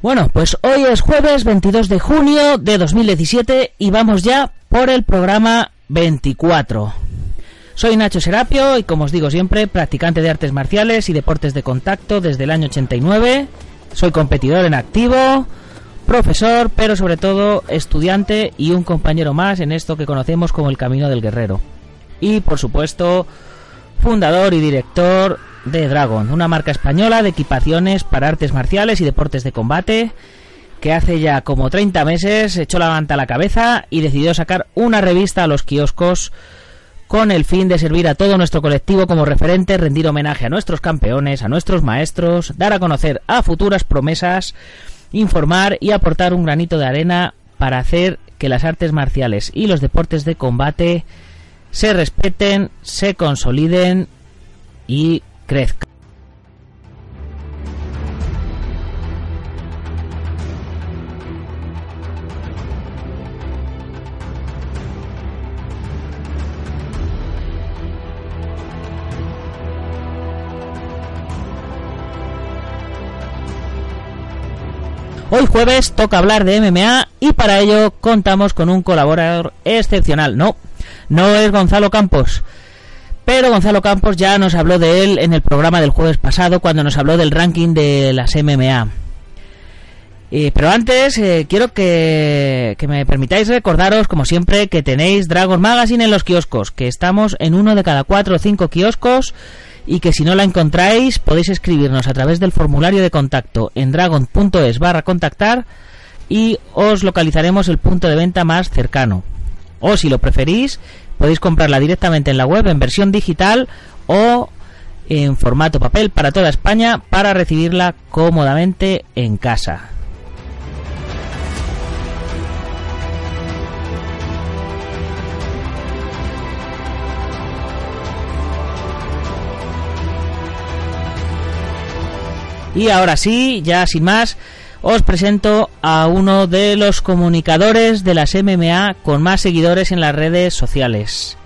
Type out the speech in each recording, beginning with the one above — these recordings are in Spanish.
Bueno, pues hoy es jueves 22 de junio de 2017 y vamos ya por el programa 24. Soy Nacho Serapio y como os digo siempre, practicante de artes marciales y deportes de contacto desde el año 89. Soy competidor en activo, profesor, pero sobre todo estudiante y un compañero más en esto que conocemos como el Camino del Guerrero. Y por supuesto, fundador y director de Dragon, una marca española de equipaciones para artes marciales y deportes de combate que hace ya como 30 meses echó la manta a la cabeza y decidió sacar una revista a los kioscos con el fin de servir a todo nuestro colectivo como referente, rendir homenaje a nuestros campeones, a nuestros maestros, dar a conocer a futuras promesas, informar y aportar un granito de arena para hacer que las artes marciales y los deportes de combate se respeten, se consoliden y crezca. Hoy jueves toca hablar de MMA y para ello contamos con un colaborador excepcional. No, no es Gonzalo Campos. Pero Gonzalo Campos ya nos habló de él en el programa del jueves pasado cuando nos habló del ranking de las MMA. pero antes eh, quiero que, que, me permitáis recordaros, como siempre, que tenéis Dragon Magazine en los kioscos, que estamos en uno de cada cuatro o cinco kioscos y que si no la encontráis podéis escribirnos a través del formulario de contacto en dragon.es barra contactar y os localizaremos el punto de venta más cercano. O si lo preferís, podéis comprarla directamente en la web en versión digital o en formato papel para toda España para recibirla cómodamente en casa. Y ahora sí, ya sin más, os presento a uno de los comunicadores de las MMA con más seguidores en las redes sociales.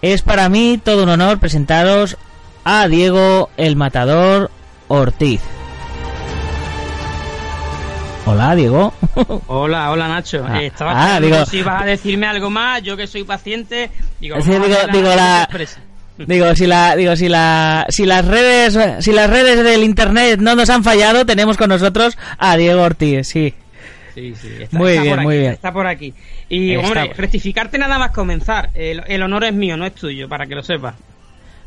Es para mí todo un honor presentaros a Diego el Matador Ortiz. Hola, Diego. Hola, hola, Nacho. Ah, Estaba ah, digo- si vas a decirme algo más, yo que soy paciente. Digo, Sí, digo- la-. Digo, si la, digo, si la, si las redes, si las redes del internet no nos han fallado, tenemos con nosotros a Diego Ortiz, sí. Sí, sí, está, Muy está bien, muy aquí, bien. Está por aquí. Y, Está hombre, por- rectificarte nada más comenzar. El, el honor es mío, no es tuyo, para que lo sepas.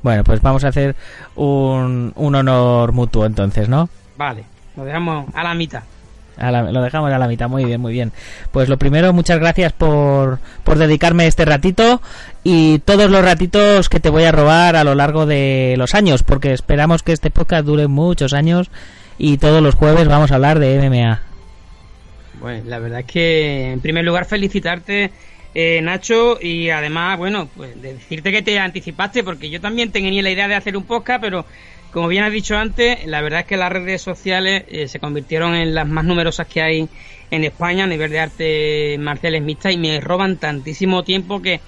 Bueno, pues vamos a hacer un, un honor mutuo entonces, ¿no? Vale, lo dejamos a la mitad. A la- lo dejamos a la mitad, muy bien, muy bien. Pues lo primero, muchas gracias por, por dedicarme este ratito y todos los ratitos que te voy a robar a lo largo de los años, porque esperamos que este podcast dure muchos años y todos los jueves vamos a hablar de MMA. Bueno, la verdad es que, en primer lugar, felicitarte, eh, Nacho, y además, bueno, pues de decirte que te anticipaste, porque yo también tenía la idea de hacer un podcast, pero como bien has dicho antes, la verdad es que las redes sociales eh, se convirtieron en las más numerosas que hay en España a nivel de artes marciales mixtas y me roban tantísimo tiempo que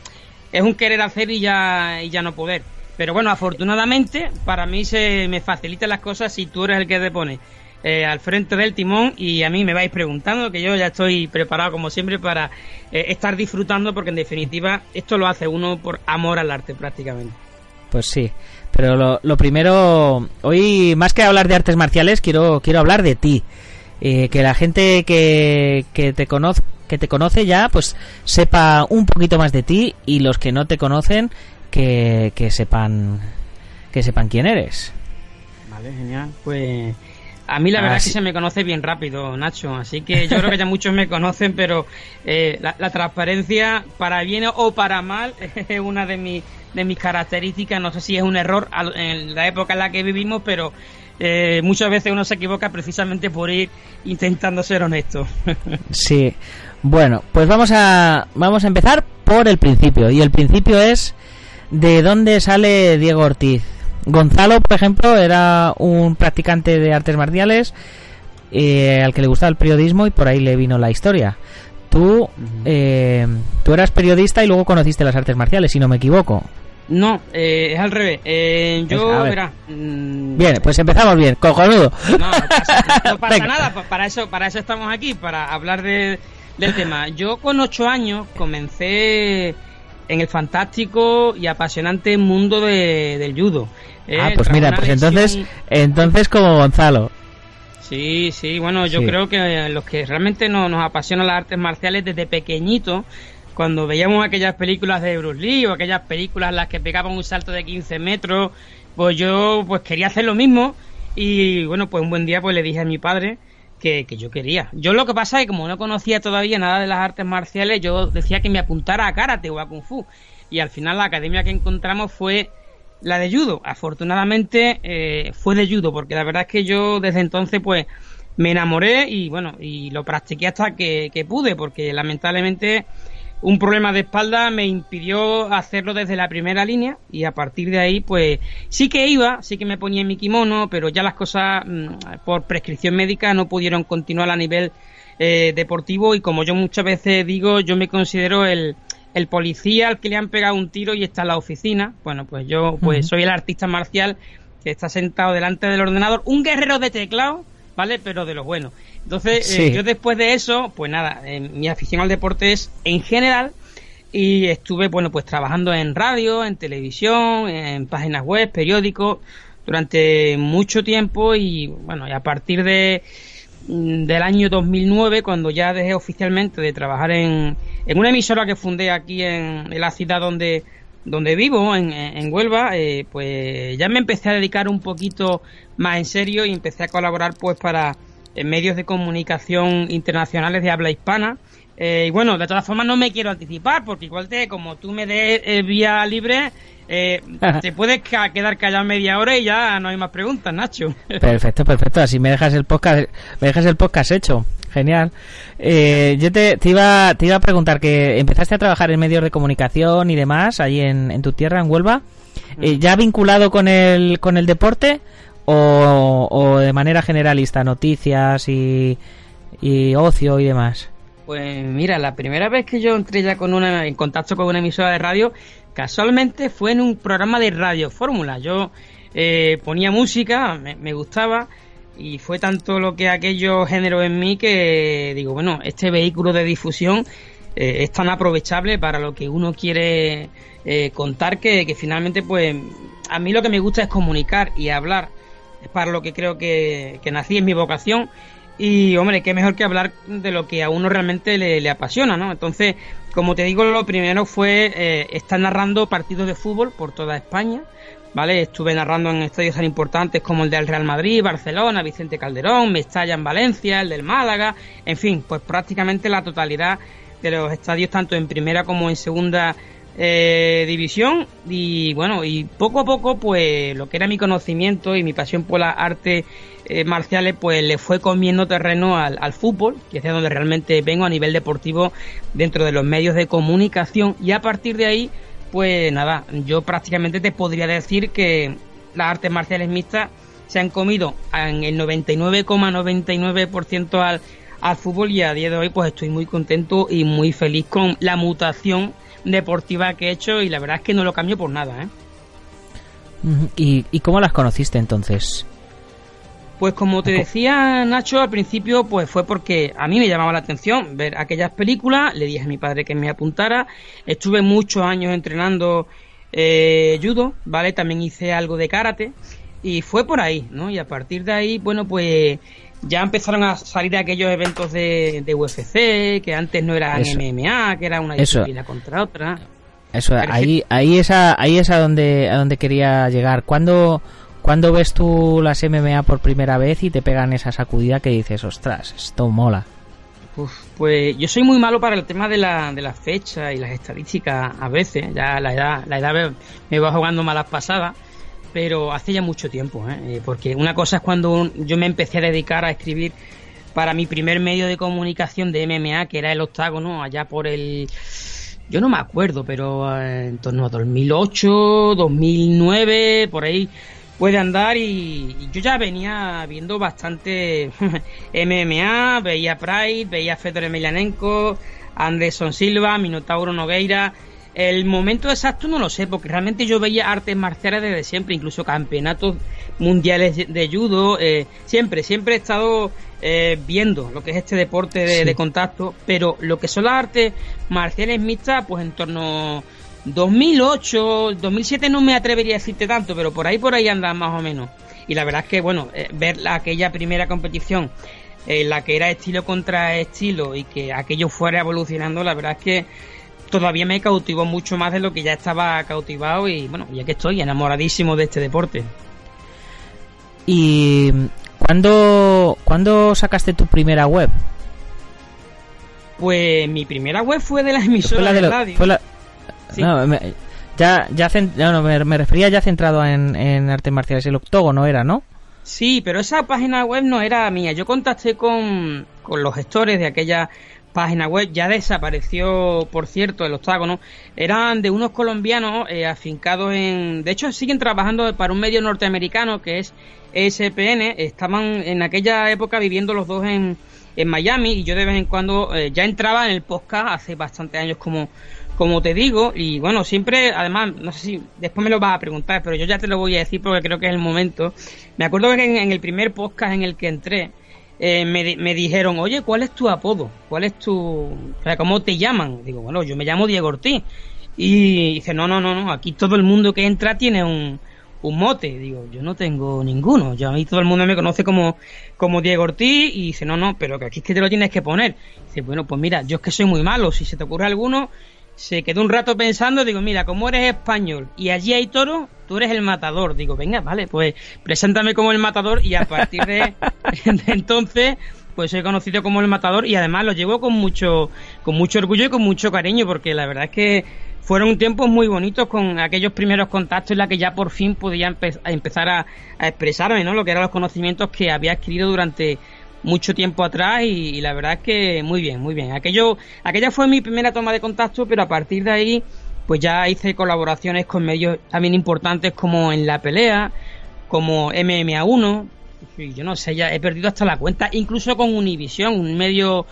es un querer hacer y ya, y ya no poder. Pero bueno, afortunadamente para mí se me facilitan las cosas si tú eres el que te pone eh, al frente del timón y a mí me vais preguntando, que yo ya estoy preparado como siempre para eh, estar disfrutando porque en definitiva esto lo hace uno por amor al arte prácticamente. Pues sí, pero lo, primero, hoy más que hablar de artes marciales, quiero, quiero hablar de ti. Eh, que la gente que, que te conoce que te conoce ya pues sepa un poquito más de ti y los que no te conocen que, que sepan que sepan quién eres. Vale genial. Pues a mí la verdad es que se me conoce bien rápido, Nacho, así que yo creo que ya muchos me conocen, pero eh, la, transparencia, para bien o para mal, es una de, mis de mis características. No sé si es un error en la época en la que vivimos, pero eh, muchas veces uno se equivoca precisamente por ir intentando ser honesto. sí, bueno, pues vamos a, vamos a empezar por el principio, y el principio es de dónde sale Diego Ortiz. Gonzalo, por ejemplo, era un practicante de artes marciales eh, al que le gustaba el periodismo y por ahí le vino la historia. Tú, eh, tú eras periodista y luego conociste las artes marciales, si no me equivoco. No, eh, es al revés. yo, era. Mm, bien, pues empezamos bien, cojonudo. No, no pasa, nada, para eso, para eso estamos aquí, para hablar del tema. Yo con ocho años comencé en el fantástico y apasionante mundo del judo. Ah, pues mira, pues entonces, entonces como Gonzalo. Sí, sí, bueno, yo creo que los que realmente nos, nos apasionan las artes marciales desde pequeñito, cuando veíamos aquellas películas de Bruce Lee o aquellas películas en las que pegaban un salto de 15 metros, pues yo pues quería hacer lo mismo y bueno, pues un buen día pues le dije a mi padre que, que yo quería. Yo lo que pasa es que como no conocía todavía nada de las artes marciales, yo decía que me apuntara a karate o a kung fu y al final la academia que encontramos fue la de judo, afortunadamente eh, fue de judo, porque la verdad es que yo desde entonces pues me enamoré y bueno, y lo practiqué hasta que, pude, porque lamentablemente un problema de espalda me impidió hacerlo desde la primera línea y a partir de ahí pues sí que iba, sí que me ponía en mi kimono, pero ya las cosas mm, por prescripción médica no pudieron continuar a nivel eh, deportivo y como yo muchas veces digo, yo me considero el, el policía al que le han pegado un tiro y está en la oficina. Bueno, pues yo pues soy el artista marcial que está sentado delante del ordenador, un guerrero de teclado, ¿vale? Pero de lo bueno. Entonces, eh, yo después de eso, pues nada, eh, mi afición al deporte es en general y estuve, bueno, pues trabajando en radio, en televisión, en páginas web, periódicos, durante mucho tiempo y bueno, y a partir de Mm, del año 2009, cuando ya dejé oficialmente de trabajar en, en una emisora que fundé aquí en, la ciudad donde, donde vivo, en, en Huelva, eh, pues ya me empecé a dedicar un poquito más en serio y empecé a colaborar pues para medios de comunicación internacionales de habla hispana. Eh, y bueno, de todas formas no me quiero anticipar, porque igual te, como tú me des el vía libre, eh, te puedes quedar callado media hora y ya no hay más preguntas, Nacho. Perfecto, perfecto. Así me dejas el podcast, me dejas el podcast hecho. Genial. Eh, yo te, iba, te iba a preguntar que empezaste a trabajar en medios de comunicación y demás, ahí en, tu tierra, en Huelva. Eh, ¿Ya vinculado con el, con el deporte o, o de manera generalista, noticias y, y ocio y demás? Pues mira, la primera vez que yo entré ya con una, en contacto con una emisora de radio Casualmente fue en un programa de radio fórmula. Yo eh, ponía música, me, gustaba y fue tanto lo que aquello generó en mí que digo, bueno, este vehículo de difusión eh, es tan aprovechable para lo que uno quiere eh, contar que, finalmente pues a mí lo que me gusta es comunicar y hablar. Es para lo que creo que, que nací, en mi vocación y hombre, qué mejor que hablar de lo que a uno realmente le, apasiona, ¿no? Entonces, como te digo, lo primero fue eh, estar narrando partidos de fútbol por toda España, ¿vale? Estuve narrando en estadios tan importantes como el del Real Madrid, Barcelona, Vicente Calderón, Mestalla en Valencia, el del Málaga, en fin, pues prácticamente la totalidad de los estadios, tanto en primera como en segunda eh, división y bueno y poco a poco pues lo que era mi conocimiento y mi pasión por las artes eh, marciales pues le fue comiendo terreno al, fútbol que es de donde realmente vengo a nivel deportivo dentro de los medios de comunicación. Y a partir de ahí pues nada yo prácticamente te podría decir que las artes marciales mixtas se han comido en el 99,99% al, al fútbol y a día de hoy pues estoy muy contento y muy feliz con la mutación deportiva que he hecho y la verdad es que no lo cambio por nada, ¿eh? ¿Y, ¿Y cómo las conociste entonces? Pues como te decía Nacho al principio, pues fue porque a mí me llamaba la atención ver aquellas películas, le dije a mi padre que me apuntara, estuve muchos años entrenando eh, judo, ¿vale? También hice algo de karate y fue por ahí, ¿no? Y a partir de ahí, bueno, pues ya empezaron a salir aquellos eventos de, UFC, que antes no eran MMA, que era una disciplina contra otra. Eso, ahí, ahí es a, ahí es a donde, a donde quería llegar. ¿Cuándo, ¿Cuándo ves tú las MMA por primera vez y te pegan esa sacudida que dices, ostras, esto mola? pues yo soy muy malo para el tema de la, de las fechas y las estadísticas a veces. Ya la edad, la edad me va jugando malas pasadas, pero hace ya mucho tiempo. ¿eh? ¿eh? Porque una cosa es cuando yo me empecé a dedicar a escribir para mi primer medio de comunicación de MMA, que era el octágono, allá por el yo no me acuerdo, pero eh, en torno a 2008, 2009, por ahí puede andar y, yo ya venía viendo bastante MMA, veía Pride, veía Fedor Emelianenko, Anderson Silva, Minotauro Nogueira. El momento exacto no lo sé, porque realmente yo veía artes marciales desde siempre, incluso campeonatos mundiales de judo, eh, siempre, siempre he estado eh, viendo lo que es este deporte de, de, contacto, pero lo que son las artes marciales mixtas, pues en torno 2008, 2007 no me atrevería a decirte tanto, pero por ahí por ahí andan más o menos. Y la verdad es que, bueno, eh, ver aquella primera competición en la que era estilo contra estilo y que aquello fuera evolucionando, la verdad es que todavía me cautivó mucho más de lo que ya estaba cautivado y bueno, ya que estoy enamoradísimo de este deporte. ¿Y cuándo, ¿cuándo sacaste tu primera web? Pues mi primera web fue de la emisora de, radio. No, me, ya, ya no, me, refería ya centrado en, en artes marciales. El octógono era, ¿no? Sí, pero esa página web no era mía. Yo contacté con, con los gestores de aquella página web. Ya desapareció, por cierto, el octágono. Eran de unos colombianos eh, afincados en... De hecho, siguen trabajando para un medio norteamericano que es ESPN. Estaban en aquella época viviendo los dos en, en Miami y yo de vez en cuando eh, ya entraba en el podcast hace bastantes años como como te digo, y bueno, siempre, además, no sé si después me lo vas a preguntar, pero yo ya te lo voy a decir porque creo que es el momento. Me acuerdo que en, el primer podcast en el que entré, eh, me, me, dijeron, oye, ¿cuál es tu apodo? ¿Cuál es tu... O sea, ¿cómo te llaman? Digo, bueno, yo me llamo Diego Ortiz. Y dice, no, no, no, no, aquí todo el mundo que entra tiene un, un mote. Digo, yo no tengo ninguno. Yo a mí todo el mundo me conoce como, como Diego Ortiz y dice, no, no, pero que aquí es que te lo tienes que poner. Dice, bueno, pues mira, yo es que soy muy malo. Si se te ocurre alguno, se quedó un rato pensando, digo, mira, como eres español y allí hay toro, tú eres el matador. Digo, venga, vale, pues preséntame como el matador y a partir de, entonces pues soy conocido como el matador y además lo llevo con mucho con mucho orgullo y con mucho cariño porque la verdad es que fueron tiempos muy bonitos con aquellos primeros contactos en la que ya por fin podía empezar a, a, expresarme, ¿no? Lo que eran los conocimientos que había adquirido durante mucho tiempo atrás y, la verdad es que muy bien, muy bien. Aquello, aquella fue mi primera toma de contacto, pero a partir de ahí pues ya hice colaboraciones con medios también importantes como en la pelea, como MMA1, y yo no sé, ya he perdido hasta la cuenta, incluso con Univision, un medio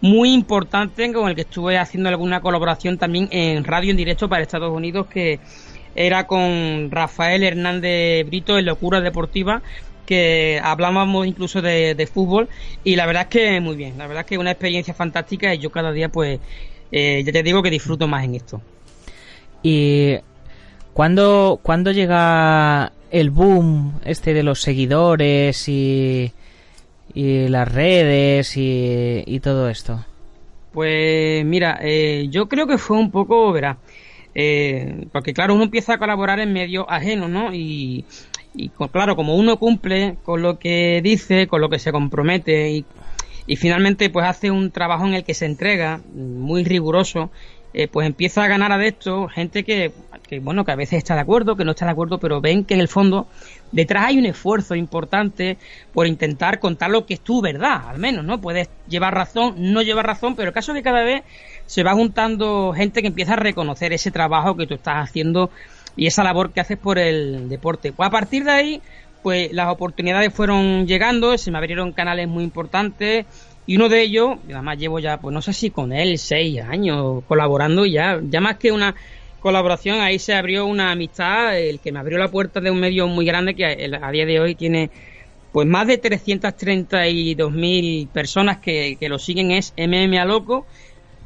muy importante con el que estuve haciendo alguna colaboración también en radio en directo para Estados Unidos que era con Rafael Hernández Brito en Locura Deportiva que hablábamos incluso de, fútbol y la verdad es que muy bien, la verdad es que es una experiencia fantástica y yo cada día pues eh, ya te digo que disfruto más en esto. ¿Y cuándo, cuando llega el boom este de los seguidores y, y las redes y, todo esto? Pues mira, eh, yo creo que fue un poco, verá, eh, porque claro, uno empieza a colaborar en medios ajenos, ¿no? Y, y claro, como uno cumple con lo que dice, con lo que se compromete y, finalmente pues hace un trabajo en el que se entrega muy riguroso, eh, pues empieza a ganar adeptos gente que, que, bueno, que a veces está de acuerdo, que no está de acuerdo, pero ven que en el fondo detrás hay un esfuerzo importante por intentar contar lo que es tu verdad, al menos, ¿no? Puedes llevar razón, no llevar razón, pero el caso es que cada vez se va juntando gente que empieza a reconocer ese trabajo que tú estás haciendo y esa labor que haces por el deporte. Pues a partir de ahí, pues las oportunidades fueron llegando, se me abrieron canales muy importantes y uno de ellos, además llevo ya, pues no sé si con él seis años colaborando ya, ya más que una colaboración, ahí se abrió una amistad, el que me abrió la puerta de un medio muy grande que a, día de hoy tiene pues más de 332.000 personas que, que lo siguen es MMA Loco,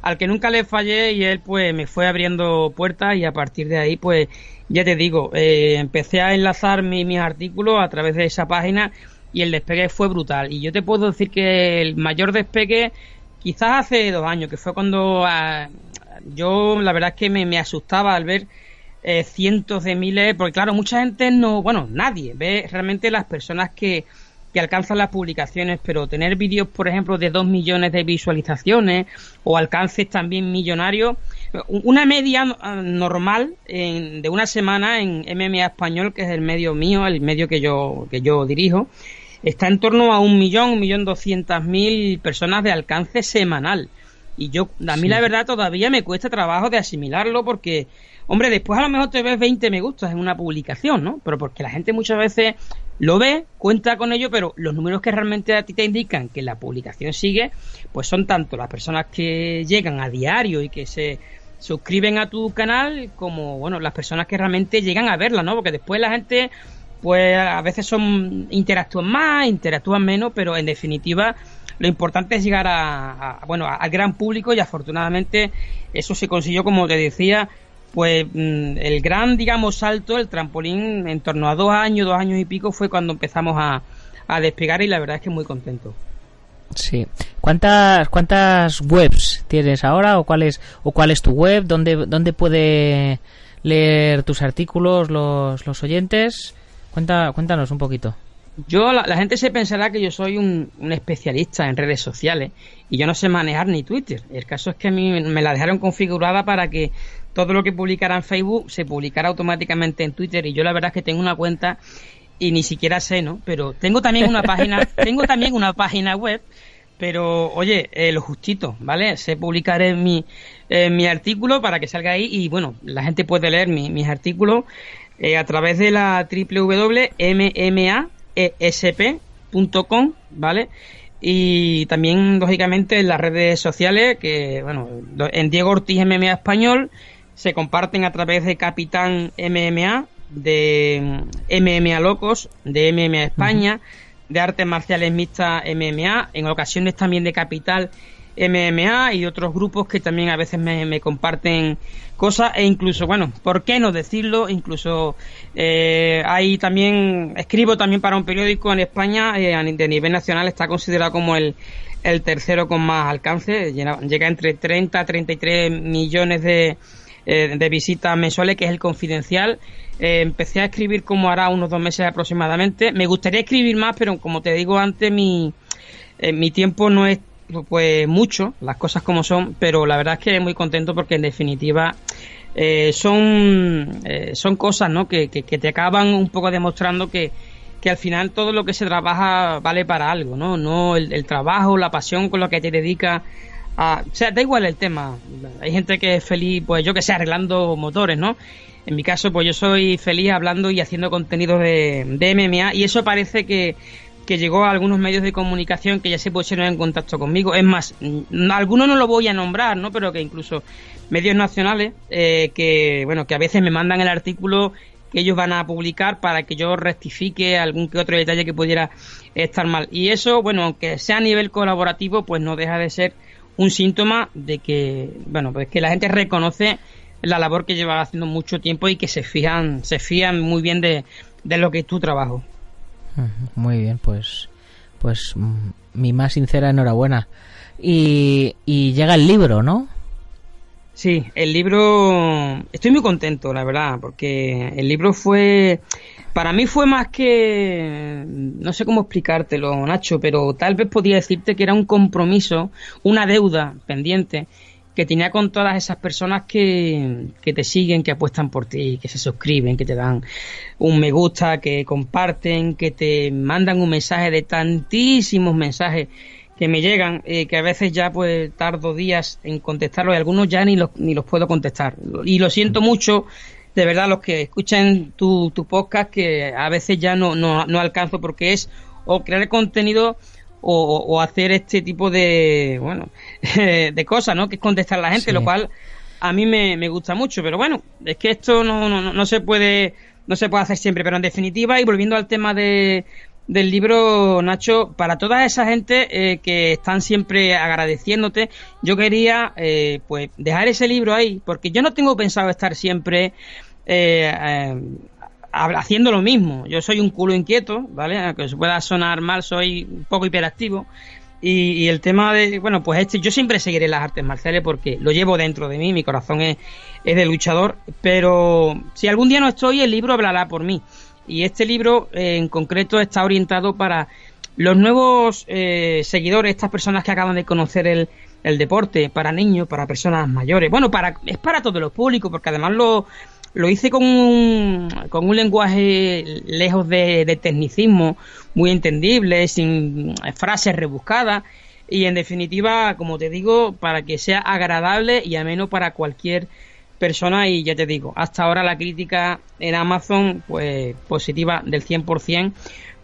al que nunca le fallé y él pues me fue abriendo puertas y a partir de ahí pues ya te digo, eh, empecé a enlazar mis artículos a través de esa página y el despegue fue brutal. Y yo te puedo decir que el mayor despegue quizás hace dos años, que fue cuando ah, yo la verdad es que me, asustaba al ver eh, cientos de miles, porque claro, mucha gente no, bueno, nadie ve realmente las personas que, que alcanzan las publicaciones, pero tener vídeos, por ejemplo, de dos millones de visualizaciones o alcances también millonarios, una media ah, normal de una semana en MMA Español, que es el medio mío, el medio que yo, que yo dirijo, está en torno a un millón, un millón doscientas mil personas de alcance semanal. Y yo, a mí la verdad todavía me cuesta trabajo de asimilarlo porque, hombre, después a lo mejor te ves 20 me gustas en una publicación, ¿no? Pero porque la gente muchas veces lo ve, cuenta con ello, pero los números que realmente a ti te indican que la publicación sigue, pues son tanto las personas que llegan a diario y que se suscriben a tu canal como, bueno, las personas que realmente llegan a verla, ¿no? Porque después la gente pues a veces son interactúan más, interactúan menos, pero en definitiva lo importante es llegar a, bueno al gran público y afortunadamente eso se consiguió como te decía pues mm, el gran digamos salto el trampolín en torno a dos años dos años y pico fue cuando empezamos a, a despegar y la verdad es que muy contento sí cuántas cuántas webs tienes ahora o cuál es o cuál es tu web dónde dónde puede leer tus artículos los, los oyentes Cuenta, cuéntanos un poquito. Yo, la, gente se pensará que yo soy un, especialista en redes sociales y yo no sé manejar ni Twitter. El caso es que a mí me la dejaron configurada para que todo lo que publicara en Facebook se publicara automáticamente en Twitter y yo la verdad es que tengo una cuenta y ni siquiera sé, ¿no? Pero tengo también una página, tengo también una página web, pero oye, eh, lo justito, ¿vale? Sé publicar en mi, mi artículo para que salga ahí y bueno, la gente puede leer mis artículos eh, a través de la www.mmaesp.com, ¿vale? Y también, lógicamente, en las redes sociales, que, bueno, en Diego Ortiz MMA Español, se comparten a través de Capitán MMA, de MMA Locos, de MMA España, de Artes Marciales Mixtas MMA, en ocasiones también de Capital MMA y otros grupos que también a veces me, comparten cosas e incluso, bueno, ¿por qué no decirlo? Incluso eh, hay también, escribo también para un periódico en España eh, de nivel nacional, está considerado como el, el tercero con más alcance, llega, entre 30 a 33 millones de, eh, de visitas mensuales, que es el confidencial. Eh, empecé a escribir como hará unos dos meses aproximadamente. Me gustaría escribir más, pero como te digo antes, mi, mi tiempo no es pues mucho, las cosas como son, pero la verdad es que muy contento porque en definitiva eh, son, eh, son cosas ¿no? que, que, te acaban un poco demostrando que, que al final todo lo que se trabaja vale para algo, ¿no? No el, trabajo, la pasión con lo que te dedicas a... O sea, da igual el tema. Hay gente que es feliz, pues yo que sé, arreglando motores, ¿no? En mi caso, pues yo soy feliz hablando y haciendo contenido de, de MMA y eso parece que, que llegó a algunos medios de comunicación que ya se pusieron en contacto conmigo. Es más, algunos no lo voy a nombrar, ¿no? Pero que incluso medios nacionales eh, que, bueno, que a veces me mandan el artículo que ellos van a publicar para que yo rectifique algún que otro detalle que pudiera estar mal. Y eso, bueno, aunque sea a nivel colaborativo, pues no deja de ser un síntoma de que, bueno, pues que la gente reconoce la labor que lleva haciendo mucho tiempo y que se fijan, se fían muy bien de, de lo que es tu trabajo. Muy bien, pues, pues mm, mi más sincera enhorabuena. Y, y llega el libro, ¿no? Sí, el libro, estoy muy contento, la verdad, porque el libro fue, para mí fue más que, no sé cómo explicártelo, Nacho, pero tal vez podía decirte que era un compromiso, una deuda pendiente que tenía con todas esas personas que, que, te siguen, que apuestan por ti, que se suscriben, que te dan un me gusta, que comparten, que te mandan un mensaje de tantísimos mensajes que me llegan, eh, que a veces ya pues tardo días en contestarlos y algunos ya ni los, ni los puedo contestar. Y lo siento mucho, de verdad, los que escuchan tu, tu podcast, que a veces ya no, no, no alcanzo porque es o crear contenido o, hacer este tipo de, bueno, de cosas, ¿no? Que es contestar a la gente, lo cual a mí me, me gusta mucho. Pero bueno, es que esto no, no, no se puede no se puede hacer siempre. Pero en definitiva, y volviendo al tema de, del libro, Nacho, para toda esa gente eh, que están siempre agradeciéndote, yo quería eh, pues dejar ese libro ahí, porque yo no tengo pensado estar siempre eh, haciendo lo mismo. Yo soy un culo inquieto, ¿vale? Aunque se pueda sonar mal, soy un poco hiperactivo. Y, el tema de, bueno, pues este, yo siempre seguiré las artes marciales porque lo llevo dentro de mí, mi corazón es, es de luchador, pero si algún día no estoy, el libro hablará por mí. Y este libro eh, en concreto está orientado para los nuevos eh, seguidores, estas personas que acaban de conocer el, el deporte, para niños, para personas mayores. Bueno, para, es para todos los públicos, porque además lo, lo hice con un, con un lenguaje lejos de, tecnicismo, muy entendible, sin frases rebuscadas y en definitiva, como te digo, para que sea agradable y ameno para cualquier persona y ya te digo, hasta ahora la crítica en Amazon pues positiva del 100%,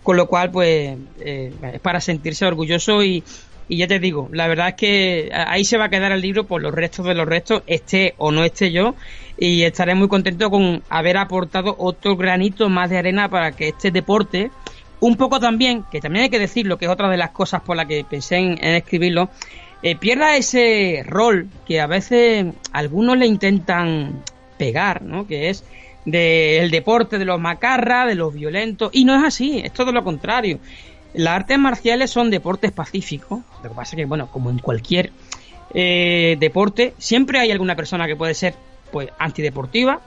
con lo cual pues eh, es para sentirse orgulloso y, y ya te digo, la verdad es que ahí se va a quedar el libro por los restos de los restos, esté o no esté yo, y estaré muy contento con haber aportado otro granito más de arena para que este deporte, un poco también, que también hay que decirlo, que es otra de las cosas por las que pensé en, escribirlo, eh, pierda ese rol que a veces algunos le intentan pegar, ¿no? Que es del deporte de los macarras, de los violentos, y no es así, es todo lo contrario. Las artes marciales son deportes pacíficos. Lo que pasa es que, bueno, como en cualquier eh, deporte, siempre hay alguna persona que puede ser pues antideportiva.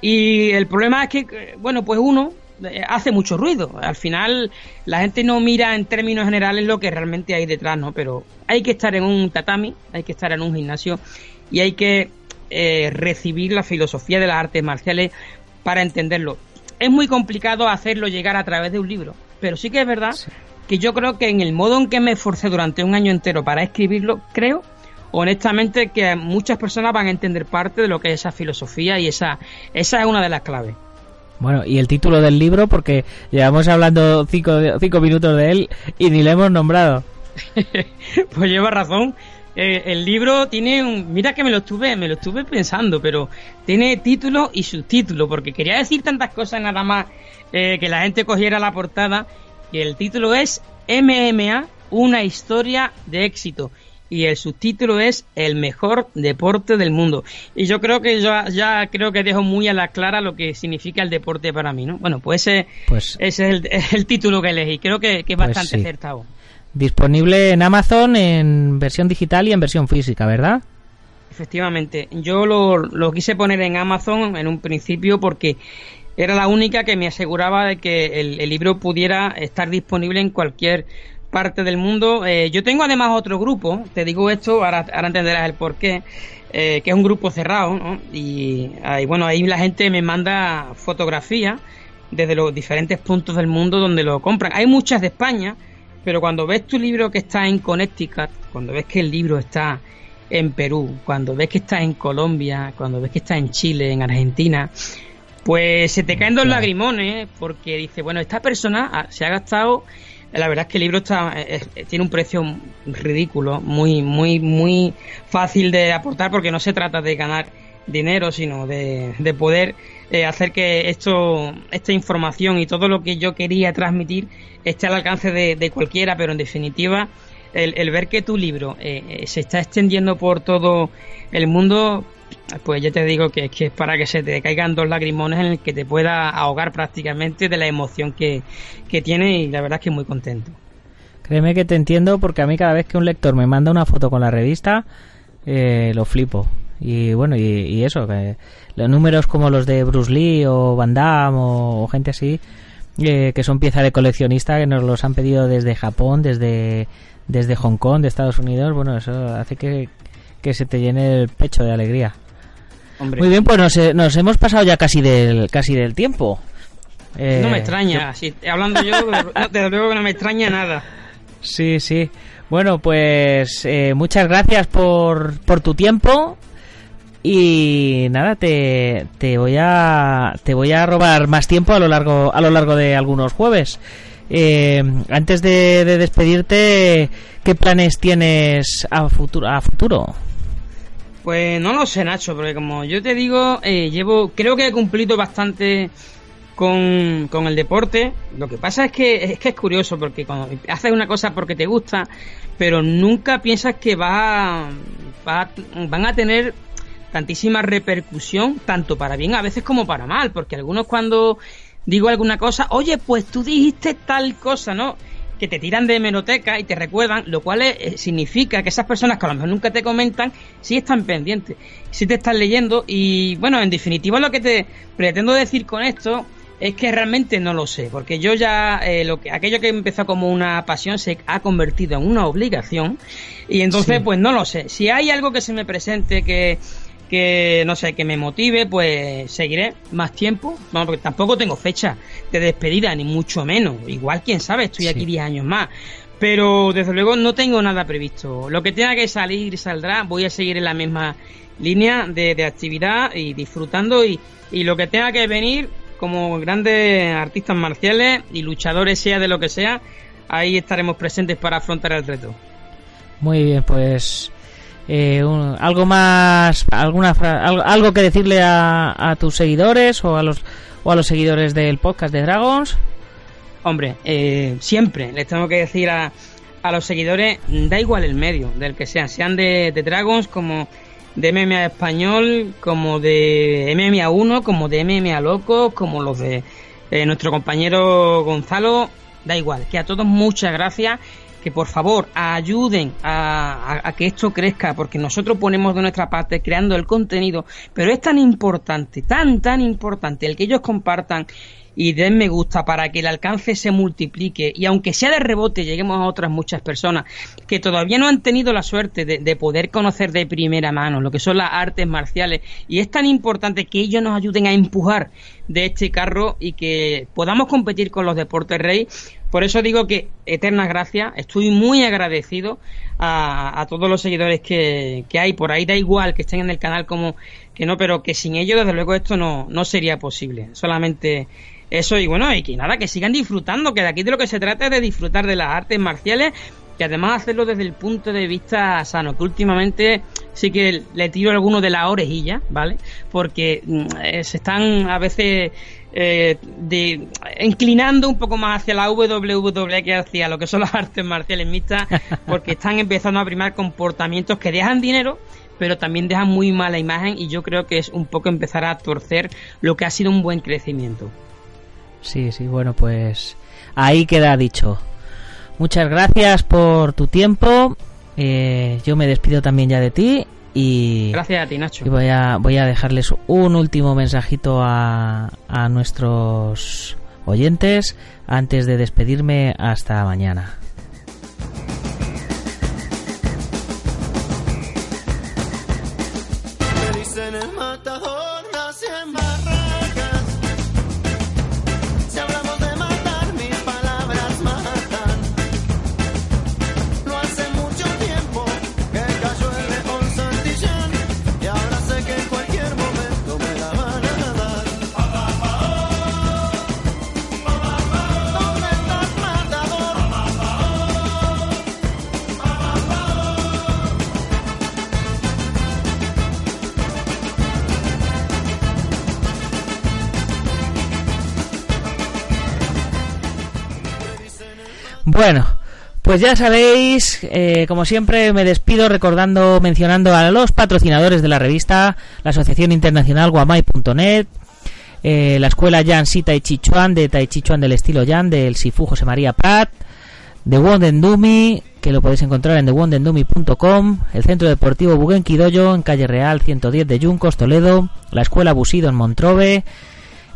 Y el problema es que, eh, bueno, pues uno eh, hace mucho ruido. Al final la gente no mira en términos generales lo que realmente hay detrás, ¿no? Pero hay que estar en un tatami, hay que estar en un gimnasio y hay que recibir la filosofía de las artes marciales para entenderlo. Es muy complicado hacerlo llegar a través de un libro, pero sí que es verdad que yo creo que en el modo en que me esforcé durante un año entero para escribirlo, creo honestamente que muchas personas van a entender parte de lo que es esa filosofía y esa, esa es una de las claves. Bueno, y el título del libro, porque llevamos hablando cinco, cinco minutos de él y ni le hemos nombrado. pues lleva razón. Eh, el libro tiene un. Mira que me lo estuve, me lo estuve pensando, pero tiene título y subtítulo, porque quería decir tantas cosas nada más eh, que la gente cogiera la portada y el título es MMA, una historia de éxito. Y el subtítulo es El mejor deporte del mundo. Y yo creo que yo ya creo que dejo muy a la clara lo que significa el deporte para mí, ¿no? Bueno, pues ese, pues ese es el, título que elegí. Creo que, es pues bastante acertado. Disponible en Amazon en versión digital y en versión física, ¿verdad? Efectivamente. Yo lo, lo quise poner en Amazon en un principio porque era la única que me aseguraba de que el, libro pudiera estar disponible en cualquier parte del mundo. Eh, yo tengo además otro grupo, te digo esto, ahora, entenderás el porqué, eh, que es un grupo cerrado, ¿no? y, bueno, ahí la gente me manda fotografías desde los diferentes puntos del mundo donde lo compran. Hay muchas de España, pero cuando ves tu libro que está en Connecticut, cuando ves que el libro está en Perú, cuando ves que está en Colombia, cuando ves que está en Chile, en Argentina, pues se te caen dos lagrimones porque dice, bueno, esta persona se ha gastado, la verdad es que el libro está tiene un precio ridículo, muy muy muy fácil de aportar porque no se trata de ganar dinero, sino de, de poder eh, hacer que esto esta información y todo lo que yo quería transmitir esté al alcance de, cualquiera, pero en definitiva el, ver que tu libro eh, eh, se está extendiendo por todo el mundo pues ya te digo que, que es para que se te caigan dos lagrimones en el que te pueda ahogar prácticamente de la emoción que, tiene y la verdad es que muy contento. Créeme que te entiendo porque a mí cada vez que un lector me manda una foto con la revista, eh, lo flipo. Y bueno, y, eso, que los números como los de Bruce Lee o Van Damme o, gente así, eh, que son pieza de coleccionista, que nos los han pedido desde Japón, desde, desde Hong Kong, de Estados Unidos, bueno, eso hace que, que se te llene el pecho de alegría. Muy bien, pues nos, nos, hemos pasado ya casi del casi del tiempo. no me eh, extraña, hablando yo, desde luego que no me extraña nada. Sí, sí. Bueno, pues eh, muchas gracias por, por tu tiempo y nada te, te voy a te voy a robar más tiempo a lo largo a lo largo de algunos jueves. Eh, antes de, de, despedirte, ¿qué planes tienes a futuro? A futuro? Pues no lo sé, Nacho, porque como yo te digo, eh, llevo, creo que he cumplido bastante con, con, el deporte. Lo que pasa es que es que es curioso porque cuando haces una cosa porque te gusta, pero nunca piensas que va, va van a tener tantísima repercusión, tanto para bien a veces como para mal, porque algunos cuando digo alguna cosa, oye, pues tú dijiste tal cosa, ¿no? Que te tiran de hemeroteca y te recuerdan, lo cual eh, significa que esas personas que a lo mejor nunca te comentan, sí están pendientes, sí te están leyendo y bueno, en definitiva lo que te pretendo decir con esto es que realmente no lo sé, porque yo ya eh, lo que aquello que empezó como una pasión se ha convertido en una obligación y entonces pues no lo sé. Si hay algo que se me presente que que no sé, que me motive, pues seguiré más tiempo. Bueno, porque tampoco tengo fecha de despedida, ni mucho menos. Igual, quién sabe, estoy aquí 10 años más. Pero desde luego no tengo nada previsto. Lo que tenga que salir saldrá. Voy a seguir en la misma línea de, actividad y disfrutando. Y, y lo que tenga que venir, como grandes artistas marciales y luchadores, sea de lo que sea, ahí estaremos presentes para afrontar el reto. Muy bien, pues eh, algo más alguna algo, que decirle a, tus seguidores o a los o a los seguidores del podcast de Dragons. Hombre eh, siempre les tengo que decir a, a los seguidores da igual el medio del que sean sean de, Dragons como de MMA español como de MMA 1 como de MMA locos como los de eh, nuestro compañero Gonzalo da igual. Que a todos muchas gracias que por favor ayuden a, que esto crezca, porque nosotros ponemos de nuestra parte creando el contenido, pero es tan importante, tan, tan importante el que ellos compartan y den me gusta para que el alcance se multiplique y aunque sea de rebote lleguemos a otras muchas personas que todavía no han tenido la suerte de, de, poder conocer de primera mano lo que son las artes marciales. Y es tan importante que ellos nos ayuden a empujar de este carro y que podamos competir con los deportes rey por eso digo que eternas gracias, estoy muy agradecido a, todos los seguidores que, hay por ahí, da igual que estén en el canal como que no, pero que sin ellos desde luego esto no, no sería posible. Solamente eso y bueno, y que nada, que sigan disfrutando, que de aquí de lo que se trata es de disfrutar de las artes marciales y además hacerlo desde el punto de vista sano, que últimamente sí que le tiro alguno de la orejilla, ¿vale? Porque mm, eh, se están a veces eh, de, inclinando un poco más hacia la WWE que hacia lo que son las artes marciales mixtas, porque están empezando a primar comportamientos que dejan dinero, pero también dejan muy mala imagen y yo creo que es un poco empezar a torcer lo que ha sido un buen crecimiento. Sí, sí, bueno, pues ahí queda dicho. Muchas gracias por tu tiempo. Eh, yo me despido también ya de ti y, Gracias a ti, Nacho. Y voy a, voy a dejarles un último mensajito a, a nuestros oyentes antes de despedirme hasta mañana. Bueno, pues ya sabéis, eh, como siempre me despido recordando, mencionando a los patrocinadores de la revista, la Asociación Internacional Guamai.net, eh, la Escuela Yan Si Tai Chi Chuan de Tai Chi Chuan del estilo Yan del Sifu José María Prat, The Wondendumi, que lo podéis encontrar en thewondendumi.com, el Centro Deportivo Buguenquidoyo en Calle Real 110 de Yuncos, Toledo, la Escuela Busido en Montrove,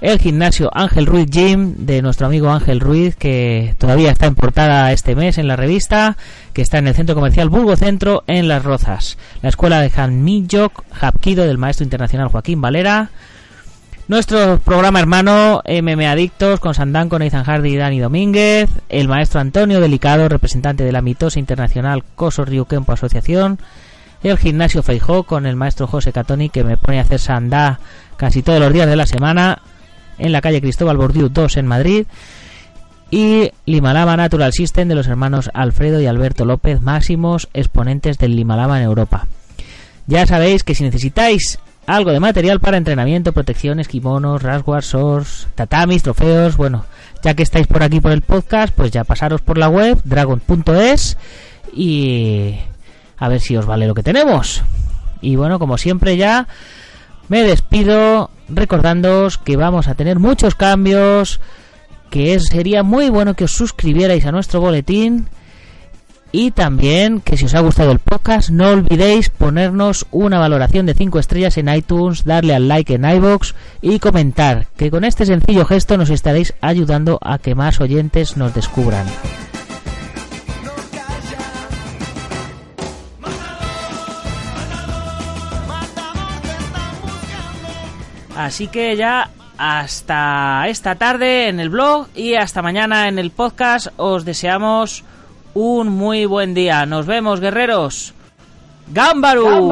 el gimnasio Ángel Ruiz Gym de nuestro amigo Ángel Ruiz que todavía está en portada este mes en la revista que está en el centro comercial Burgo Centro en Las Rozas. La escuela de Mijok Hapkido del maestro internacional Joaquín Valera. Nuestro programa hermano MM Adictos con Sandán, con Nathan Hardy y Dani Domínguez, el maestro Antonio Delicado, representante de la mitosa internacional Coso Río Asociación, el gimnasio Feijó con el maestro José Catoni que me pone a hacer sandá casi todos los días de la semana en la calle Cristóbal Bordiú 2 en Madrid y Limalama Natural System de los hermanos Alfredo y Alberto López, máximos exponentes del Limalama en Europa. Ya sabéis que si necesitáis algo de material para entrenamiento, protecciones, kimonos, rasguas, swords, tatamis, trofeos, bueno, ya que estáis por aquí por el podcast, pues ya pasaros por la web dragon.es y a ver si os vale lo que tenemos. Y bueno, como siempre ya me despido recordándoos que vamos a tener muchos cambios, que sería muy bueno que os suscribierais a nuestro boletín y también que si os ha gustado el podcast no olvidéis ponernos una valoración de 5 estrellas en iTunes, darle al like en iBox y comentar, que con este sencillo gesto nos estaréis ayudando a que más oyentes nos descubran. Así que ya hasta esta tarde en el blog y hasta mañana en el podcast os deseamos un muy buen día. Nos vemos, guerreros. ¡Gámbaru!